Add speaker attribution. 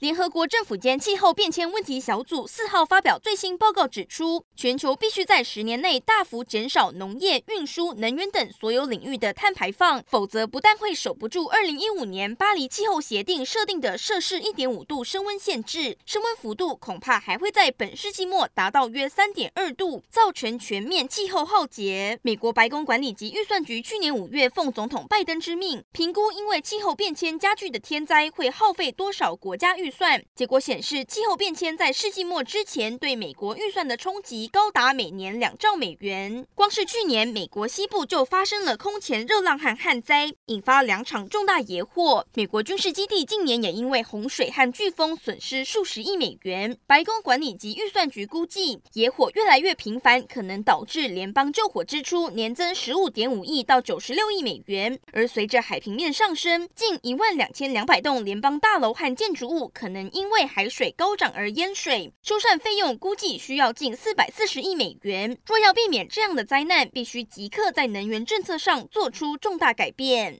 Speaker 1: 联合国政府间气候变迁问题小组四号发表最新报告，指出，全球必须在十年内大幅减少农业、运输、能源等所有领域的碳排放，否则不但会守不住二零一五年巴黎气候协定设定的摄氏一点五度升温限制，升温幅度恐怕还会在本世纪末达到约三点二度，造成全面气候浩劫。美国白宫管理及预算局去年五月奉总统拜登之命，评估因为气候变迁加剧的天灾会耗费多少国家预算，结果显示，气候变迁在世纪末之前对美国预算的冲击高达每年两兆美元。光是去年，美国西部就发生了空前热浪和旱灾，引发两场重大野火。美国军事基地近年也因为洪水和飓风损失数十亿美元。白宫管理及预算局估计，野火越来越频繁，可能导致联邦救火支出年增十五点五亿到九十六亿美元。而随着海平面上升，近一万两千两百栋联邦大楼和建筑物可能因为海水高涨而淹水，修缮费用估计需要近四百四十亿美元。若要避免这样的灾难，必须即刻在能源政策上做出重大改变。